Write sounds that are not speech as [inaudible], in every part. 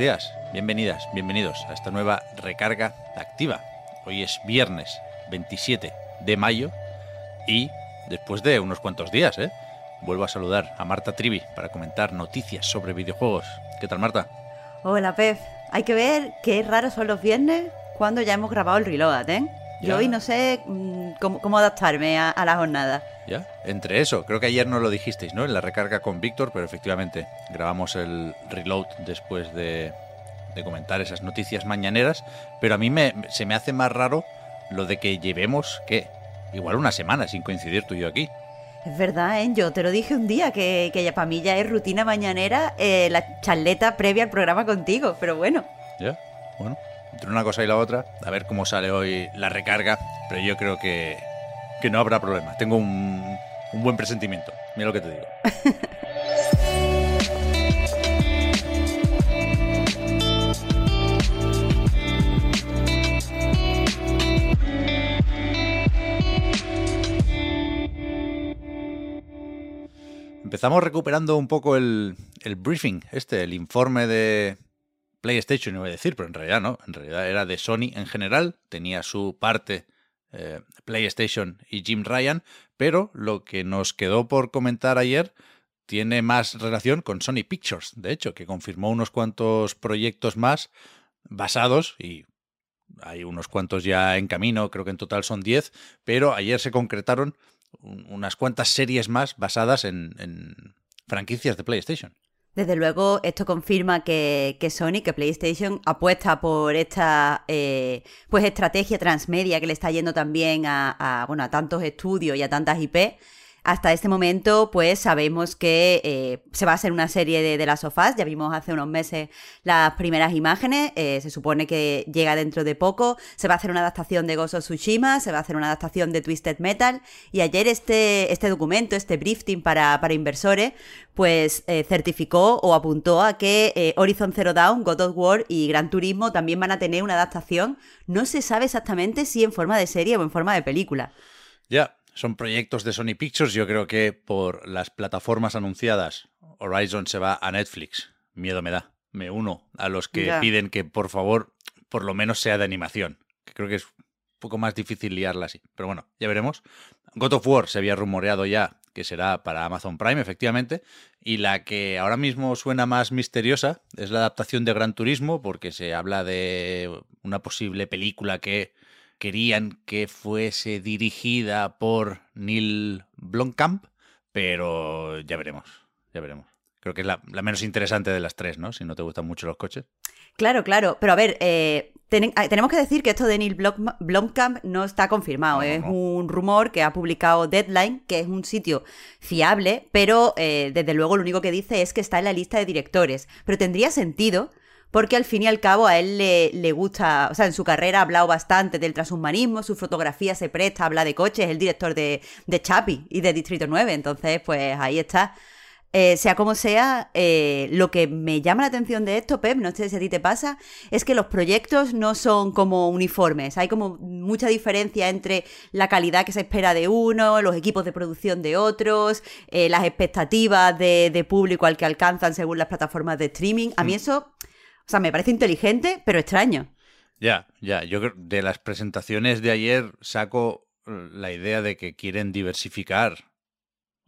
días, bienvenidas, bienvenidos a esta nueva recarga activa. Hoy es viernes 27 de mayo y después de unos cuantos días, ¿eh? Vuelvo a saludar a Marta Trivi para comentar noticias sobre videojuegos. ¿Qué tal, Marta? Hola, Pep. Hay que ver qué raros son los viernes cuando ya hemos grabado el reload, ¿eh? Yo hoy no sé mm, cómo, cómo adaptarme a, a la jornada. ¿Ya? Entre eso, creo que ayer no lo dijisteis, ¿no? En la recarga con Víctor, pero efectivamente grabamos el reload después de, de comentar esas noticias mañaneras. Pero a mí me, se me hace más raro lo de que llevemos, ¿qué? Igual una semana sin coincidir tú y yo aquí. Es verdad, ¿eh? Yo te lo dije un día, que, que ya para mí ya es rutina mañanera eh, la charleta previa al programa contigo, pero bueno. ¿Ya? Bueno, entre una cosa y la otra, a ver cómo sale hoy la recarga, pero yo creo que, que no habrá problema. Tengo un, un buen presentimiento. Mira lo que te digo. [laughs] Empezamos recuperando un poco el, el briefing, este, el informe de PlayStation, iba a decir, pero en realidad no, en realidad era de Sony en general, tenía su parte eh, PlayStation y Jim Ryan, pero lo que nos quedó por comentar ayer tiene más relación con Sony Pictures, de hecho, que confirmó unos cuantos proyectos más basados y hay unos cuantos ya en camino, creo que en total son 10, pero ayer se concretaron un- unas cuantas series más basadas en franquicias de PlayStation. Desde luego, esto confirma que, que Sony, que PlayStation apuesta por esta eh, pues estrategia transmedia que le está yendo también a, a, bueno, a tantos estudios y a tantas IP. Hasta este momento, pues sabemos que eh, se va a hacer una serie de, las sofás. Ya vimos hace unos meses las primeras imágenes. eh, se supone que llega dentro de poco. Se va a hacer una adaptación de of Tsushima. Se va a hacer una adaptación de Twisted Metal. Y ayer este, este documento, este briefing para, para inversores, pues eh, certificó o apuntó a que Horizon Zero Dawn, God of War y Gran Turismo también van a tener una adaptación. No se sabe exactamente si en forma de serie o en forma de película. Ya, son proyectos de Sony Pictures. Yo creo que por las plataformas anunciadas, Horizon se va a Netflix. Miedo me da. Me uno a los que Ya. piden que por favor por lo menos sea de animación. Que creo que es un poco más difícil liarla así. Pero bueno, ya veremos. God of War se había rumoreado ya que será para Amazon Prime, efectivamente. Y la que ahora mismo suena más misteriosa es la adaptación de Gran Turismo, porque se habla de una posible película que querían que fuese dirigida por Neil Blomkamp, pero ya veremos, ya veremos. Creo que es la, la menos interesante de las tres, ¿no? Si no te gustan mucho los coches. Claro, claro. Pero a ver, eh, ten- ah, tenemos que decir que esto de Neil Blom- Blomkamp no está confirmado. No, es no. un rumor que ha publicado Deadline, que es un sitio fiable, pero eh, desde luego lo único que dice es que está en la lista de directores. Pero tendría sentido. Porque al fin y al cabo a él le, le gusta, o sea, en su carrera ha hablado bastante del transhumanismo, su fotografía se presta, habla de coches, es el director de, de Chapi y de Distrito 9, entonces pues ahí está. Eh, sea como sea, eh, lo que me llama la atención de esto, Pep, no sé si a ti te pasa, es que los proyectos no son como uniformes. Hay como mucha diferencia entre la calidad que se espera de uno, los equipos de producción de otros, eh, las expectativas de, de público al que alcanzan según las plataformas de streaming. A mí eso, o sea, me parece inteligente, pero extraño. Ya, ya. Yo creo de las presentaciones de ayer saco eh, la idea de que quieren diversificar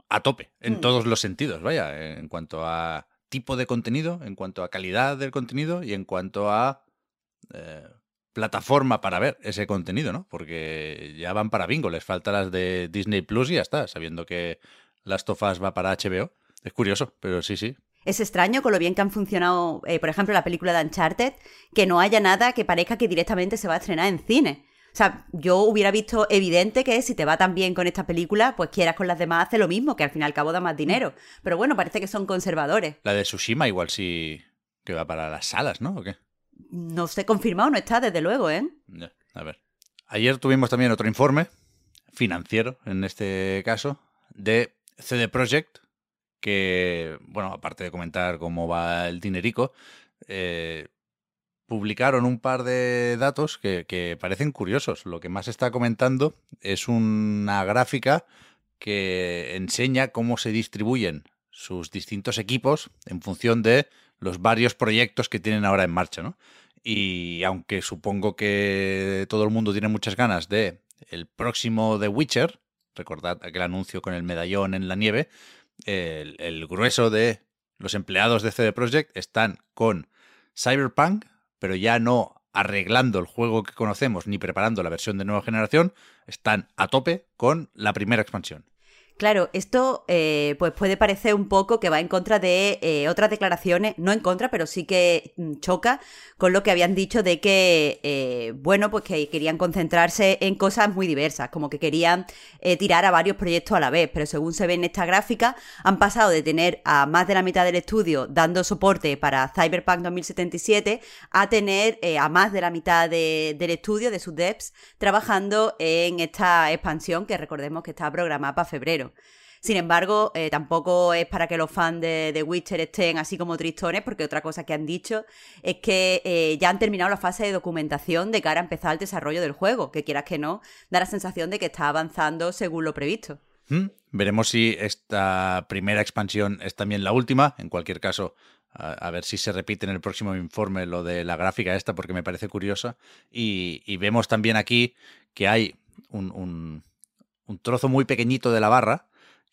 a tope, en Mm. todos los sentidos, vaya, en cuanto a tipo de contenido, en cuanto a calidad del contenido y en cuanto a eh, plataforma para ver ese contenido, ¿no? Porque ya van para bingo, les falta las de Disney Plus y ya está, sabiendo que Last of Us va para HBO. Es curioso, pero sí, sí. Es extraño con lo bien que han funcionado, eh, por ejemplo, la película de Uncharted, que no haya nada que parezca que directamente se va a estrenar en cine. O sea, yo hubiera visto evidente que si te va tan bien con esta película, pues quieras con las demás hace lo mismo, que al fin y al cabo da más dinero. Pero bueno, parece que son conservadores. La de Tsushima igual sí que va para las salas, ¿no? ¿O qué? No sé, confirmado no está, desde luego, ¿eh? a ver. Ayer tuvimos también otro informe, financiero en este caso, de CD Projekt, que, bueno, aparte de comentar cómo va el dinerico, eh, publicaron un par de datos que, parecen curiosos. Lo que más está comentando es una gráfica que enseña cómo se distribuyen sus distintos equipos en función de los varios proyectos que tienen ahora en marcha, ¿no? Y aunque supongo que todo el mundo tiene muchas ganas de el próximo The Witcher, recordad aquel anuncio con el medallón en la nieve, el, grueso de los empleados de CD Projekt están con Cyberpunk, pero ya no arreglando el juego que conocemos ni preparando la versión de nueva generación, están a tope con la primera expansión. Claro, esto eh, pues puede parecer un poco que va en contra de eh, otras declaraciones, no en contra, pero sí que mm, choca con lo que habían dicho de que, eh, bueno, pues que querían concentrarse en cosas muy diversas, como que querían tirar a varios proyectos a la vez, pero según se ve en esta gráfica, han pasado de tener a más de la mitad del estudio dando soporte para Cyberpunk 2077 a tener a más de la mitad del estudio, de sus devs, trabajando en esta expansión que recordemos que está programada para febrero. Sin embargo, eh, tampoco es para que los fans de The Witcher estén así como tristones, porque otra cosa que han dicho es que eh, ya han terminado la fase de documentación de cara a empezar el desarrollo del juego, que quieras que no, da la sensación de que está avanzando según lo previsto. Mm, veremos si esta primera expansión es también la última. En cualquier caso, a, ver si se repite en el próximo informe lo de la gráfica esta, porque me parece curiosa. Y, vemos también aquí que hay un trozo muy pequeñito de la barra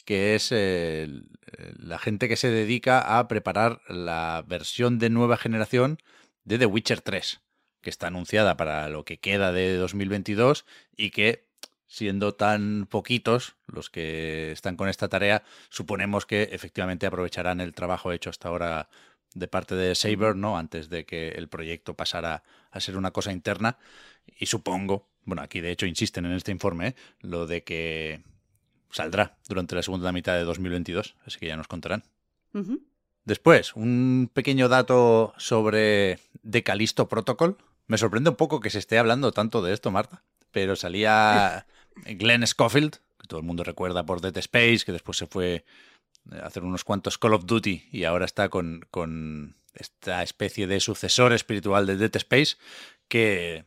que es la gente que se dedica a preparar la versión de nueva generación de The Witcher 3, que está anunciada para lo que queda de 2022 y que, siendo tan poquitos los que están con esta tarea, suponemos que efectivamente aprovecharán el trabajo hecho hasta ahora de parte de Saber, ¿no? Antes de que el proyecto pasara a ser una cosa interna. Y supongo, bueno, aquí de hecho insisten en este informe, ¿eh? lo de que saldrá durante la segunda mitad de 2022, así que ya nos contarán. Después, un pequeño dato sobre Decalisto Protocol. Me sorprende un poco que se esté hablando tanto de esto, Marta, pero salía [laughs] Glenn Schofield, que todo el mundo recuerda por Dead Space, que después se fue hacer unos cuantos Call of Duty y ahora está con, con esta especie de sucesor espiritual de Dead Space, que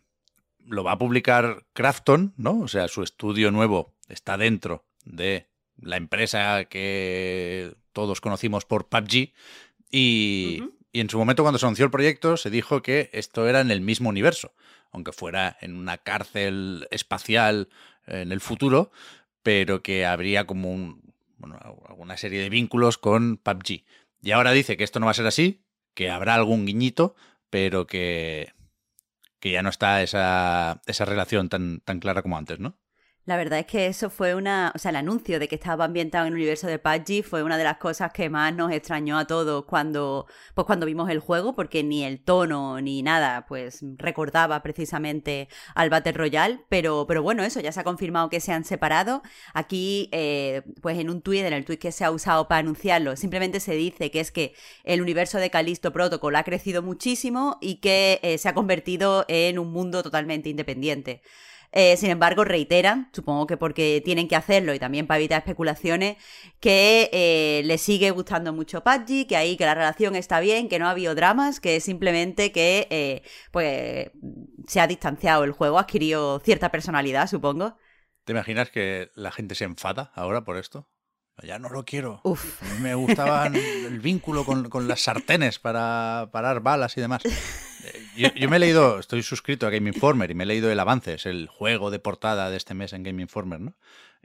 lo va a publicar Crafton, ¿no? O sea, su estudio nuevo está dentro de la empresa que todos conocimos por PUBG. Y, en su momento, cuando se anunció el proyecto, se dijo que esto era en el mismo universo, aunque fuera en una cárcel espacial en el futuro, pero que habría como un, bueno, alguna serie de vínculos con PUBG. Y ahora dice que esto no va a ser así, que habrá algún guiñito, pero que, que ya no está esa, esa relación tan, tan clara como antes, ¿no? La verdad es que eso fue una, o sea, el anuncio de que estaba ambientado en el universo de PUBG fue una de las cosas que más nos extrañó a todos cuando, pues cuando vimos el juego, porque ni el tono ni nada, pues recordaba precisamente al Battle Royale, pero, pero bueno, eso ya se ha confirmado que se han separado. Aquí, eh, pues en un tweet, en el tweet que se ha usado para anunciarlo, simplemente se dice que es que el universo de Callisto Protocol ha crecido muchísimo y que eh, se ha convertido en un mundo totalmente independiente. Eh, sin embargo, reiteran, supongo que porque tienen que hacerlo y también para evitar especulaciones, que eh, le sigue gustando mucho Pudgy, que ahí que la relación está bien, que no ha habido dramas, que simplemente que eh, pues se ha distanciado el juego, ha adquirido cierta personalidad, supongo. ¿Te imaginas que la gente se enfada ahora por esto? Ya no lo quiero. Uf. A mí me gustaba el vínculo con, con, las sartenes para parar balas y demás. [laughs] Yo, me he leído, estoy suscrito a Game Informer y me he leído el avance, es el juego de portada de este mes en Game Informer, ¿no?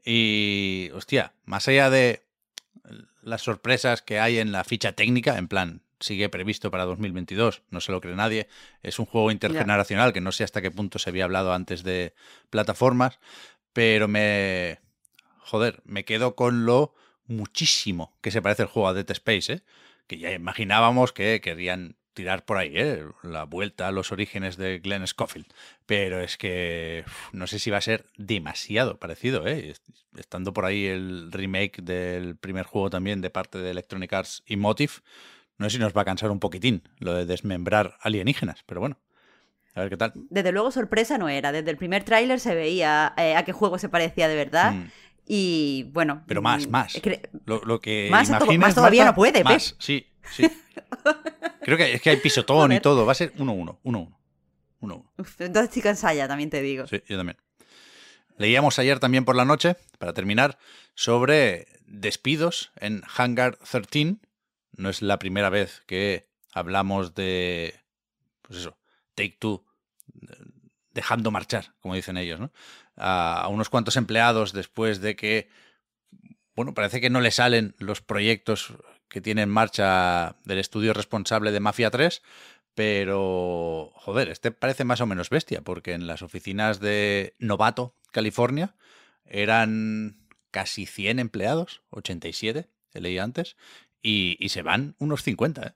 Y, hostia, más allá de las sorpresas que hay en la ficha técnica, en plan, sigue previsto para 2022, no se lo cree nadie, es un juego intergeneracional que no sé hasta qué punto se había hablado antes de plataformas, pero me... Joder, me quedo con lo muchísimo que se parece el juego a Dead Space, ¿eh? que ya imaginábamos que querían tirar por ahí, ¿eh? la vuelta a los orígenes de Glenn Scofield. Pero es que no sé si va a ser demasiado parecido. ¿eh? Estando por ahí el remake del primer juego también de parte de Electronic Arts y Motive, no sé si nos va a cansar un poquitín lo de desmembrar alienígenas, pero bueno. A ver qué tal. Desde luego sorpresa no era. Desde el primer tráiler se veía eh, a qué juego se parecía de verdad. Mm. Y bueno. Pero más, mm, más. lo, que más, todavía no puede, más. Sí, sí. Creo que es que hay pisotón y todo. Va a ser 1-1, 1-1. Entonces estoy cansada también te digo. Sí, yo también. Leíamos ayer también por la noche, para terminar, sobre despidos en Hangar 13. No es la primera vez que hablamos de, pues eso, Take Two dejando marchar, como dicen ellos, ¿no? a, unos cuantos empleados después de que, bueno, parece que no le salen los proyectos que tiene en marcha del estudio responsable de Mafia 3, pero, joder, este parece más o menos bestia, porque en las oficinas de Novato, California, eran casi 100 empleados, 87, he leído antes, y, y se van unos 50, ¿eh?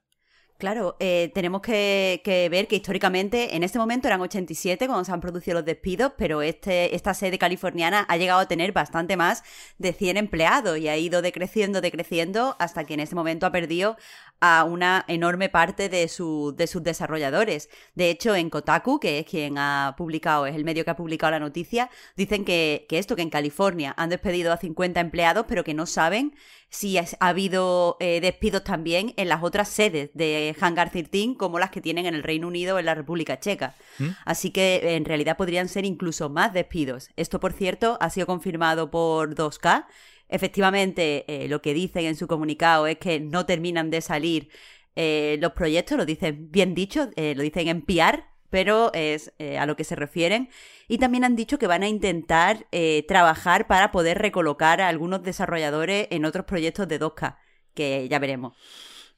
Claro, eh, tenemos que, ver que históricamente en este momento eran 87 cuando se han producido los despidos, pero este, esta sede californiana ha llegado a tener bastante más de 100 empleados y ha ido decreciendo, decreciendo hasta que en este momento ha perdido a una enorme parte de, su, de sus desarrolladores. De hecho, en Kotaku, que es quien ha publicado, es el medio que ha publicado la noticia, dicen que, que esto, que en California han despedido a 50 empleados, pero que no saben si ha habido eh, despidos también en las otras sedes de Hangar 13, como las que tienen en el Reino Unido o en la República Checa. ¿Mm? Así que en realidad podrían ser incluso más despidos. Esto, por cierto, ha sido confirmado por 2K. Efectivamente, eh, lo que dicen en su comunicado es que no terminan de salir eh, los proyectos, lo dicen bien dicho, lo dicen en PR, pero es a lo que se refieren. Y también han dicho que van a intentar eh, trabajar para poder recolocar a algunos desarrolladores en otros proyectos de 2K, que ya veremos.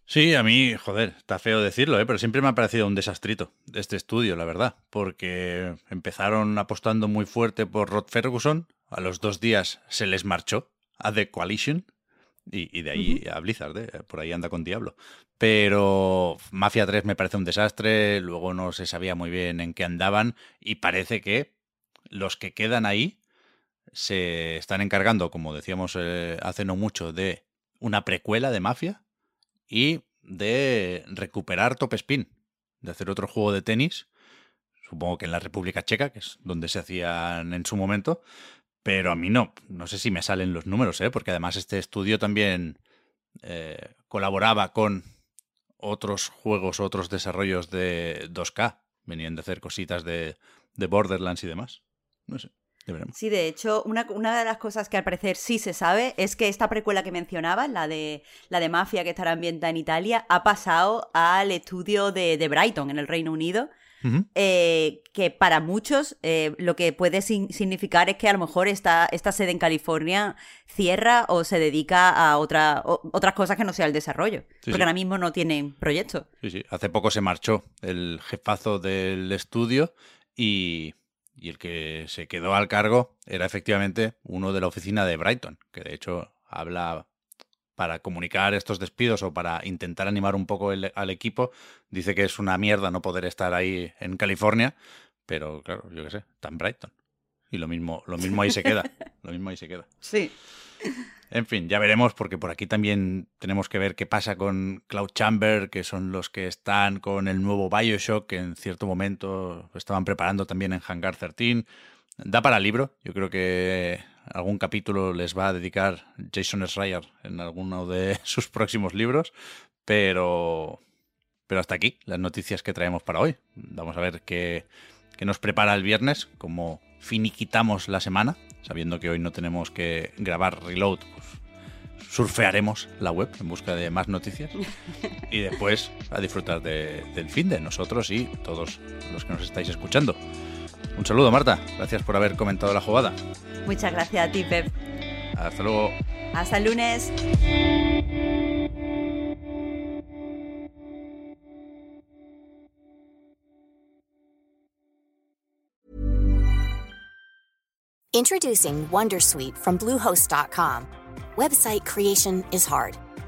Sí, a mí, joder, está feo decirlo, ¿eh? pero siempre me ha parecido un desastrito este estudio, la verdad, porque empezaron apostando muy fuerte por Rod Ferguson, a los dos días se les marchó a The Coalition, y, de ahí a Blizzard, ¿eh? por ahí anda con Diablo. Pero Mafia 3 me parece un desastre, luego no se sabía muy bien en qué andaban, y parece que los que quedan ahí se están encargando, como decíamos eh, hace no mucho, de una precuela de Mafia y de recuperar Top Spin, de hacer otro juego de tenis, supongo que en la República Checa, que es donde se hacían en su momento, pero a mí no, no sé si me salen los números, ¿eh? porque además este estudio también eh, colaboraba con otros juegos, otros desarrollos de 2K, venían de hacer cositas de, de Borderlands y demás. No sé. Sí, de hecho, una, de las cosas que al parecer sí se sabe es que esta precuela que mencionaba, la de, la de Mafia que estará ambientada en Italia, ha pasado al estudio de, Brighton, en el Reino Unido, eh, que para muchos eh, lo que puede significar es que a lo mejor esta, esta sede en California cierra o se dedica a otra, otras cosas que no sea el desarrollo, porque ahora mismo no tienen proyecto. Sí, sí, hace poco se marchó el jefazo del estudio y y el que se quedó al cargo era efectivamente uno de la oficina de Brighton, que de hecho habla para comunicar estos despidos o para intentar animar un poco al equipo, dice que es una mierda no poder estar ahí en California, pero claro, yo qué sé, está en Brighton. Y lo mismo, lo mismo ahí se queda. [laughs] Lo mismo ahí se queda. Sí. En fin, ya veremos, porque por aquí también tenemos que ver qué pasa con Cloud Chamber, que son los que están con el nuevo Bioshock, que en cierto momento estaban preparando también en Hangar 13. Da para libro, yo creo que algún capítulo les va a dedicar Jason Schreier en alguno de [laughs] sus próximos libros, pero, pero hasta aquí las noticias que traemos para hoy. Vamos a ver qué, qué nos prepara el viernes, como finiquitamos la semana sabiendo que hoy no tenemos que grabar reload, pues surfearemos la web en busca de más noticias y después a disfrutar del fin de nosotros y todos los que nos estáis escuchando. Un saludo, Marta. Gracias por haber comentado la jugada. Muchas gracias a ti, Pep. Hasta luego. Hasta el lunes. Introducing Wondersuite from Bluehost.com. Website creation is hard,